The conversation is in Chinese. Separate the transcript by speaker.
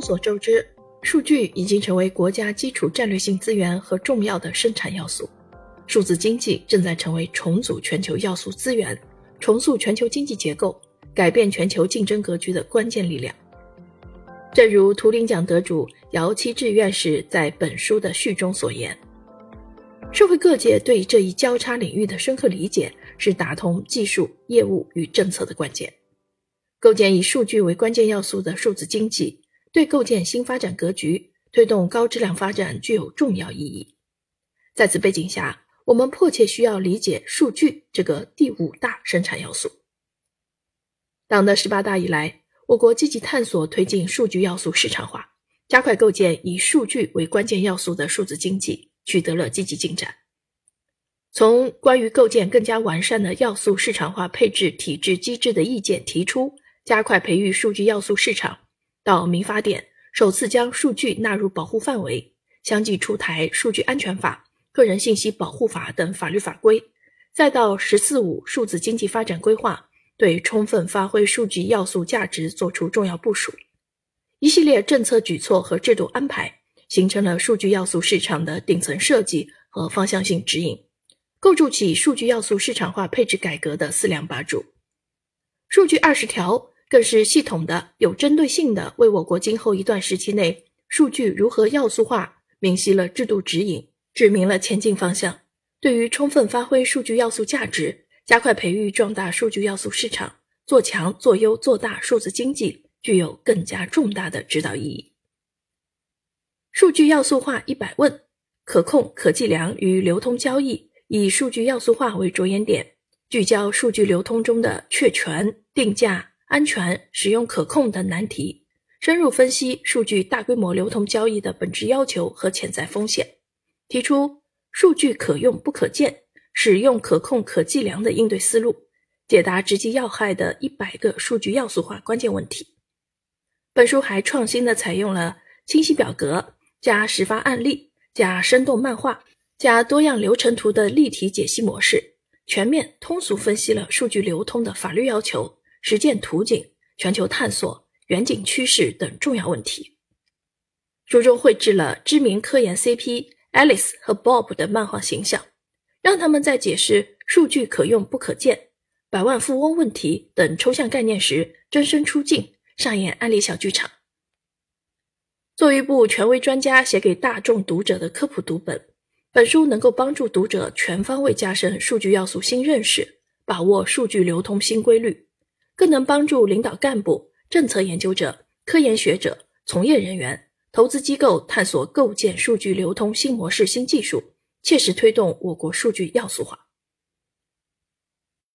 Speaker 1: 众所周知，数据已经成为国家基础战略性资源和重要的生产要素。数字经济正在成为重组全球要素资源、重塑全球经济结构、改变全球竞争格局的关键力量。正如图灵奖得主姚期智院士在本书的序中所言，社会各界对这一交叉领域的深刻理解，是打通技术、业务与政策的关键。构建以数据为关键要素的数字经济，对构建新发展格局、推动高质量发展具有重要意义。在此背景下，我们迫切需要理解数据这个第五大生产要素。党的十八大以来，我国积极探索推进数据要素市场化，加快构建以数据为关键要素的数字经济，取得了积极进展。从关于构建更加完善的要素市场化配置体制机制的意见提出。加快培育数据要素市场，到民法典首次将数据纳入保护范围，相继出台数据安全法、个人信息保护法等法律法规，再到“十四五”数字经济发展规划，对充分发挥数据要素价值作出重要部署。一系列政策举措和制度安排，形成了数据要素市场的顶层设计和方向性指引，构筑起数据要素市场化配置改革的四梁八柱。数据二十条。更是系统的、有针对性的为我国今后一段时期内数据如何要素化明晰了制度指引，指明了前进方向。对于充分发挥数据要素价值，加快培育壮大数据要素市场，做强做优做大数字经济，具有更加重大的指导意义。数据要素化一百问：可控、可计量与流通交易，以数据要素化为着眼点，聚焦数据流通中的确权、定价。安全、使用可控等难题，深入分析数据大规模流通交易的本质要求和潜在风险，提出数据可用不可见、使用可控可计量的应对思路，解答直击要害的一百个数据要素化关键问题。本书还创新的采用了清晰表格、加实发案例、加生动漫画、加多样流程图的立体解析模式，全面通俗分析了数据流通的法律要求。实践图景、全球探索、远景趋势等重要问题。书中绘制了知名科研 CP Alice 和 Bob 的漫画形象，让他们在解释“数据可用不可见”、“百万富翁问题”等抽象概念时，真身出镜，上演案例小剧场。作为一部权威专家写给大众读者的科普读本，本书能够帮助读者全方位加深数据要素新认识，把握数据流通新规律。更能帮助领导干部、政策研究者、科研学者、从业人员、投资机构探索构建数据流通新模式、新技术，切实推动我国数据要素化。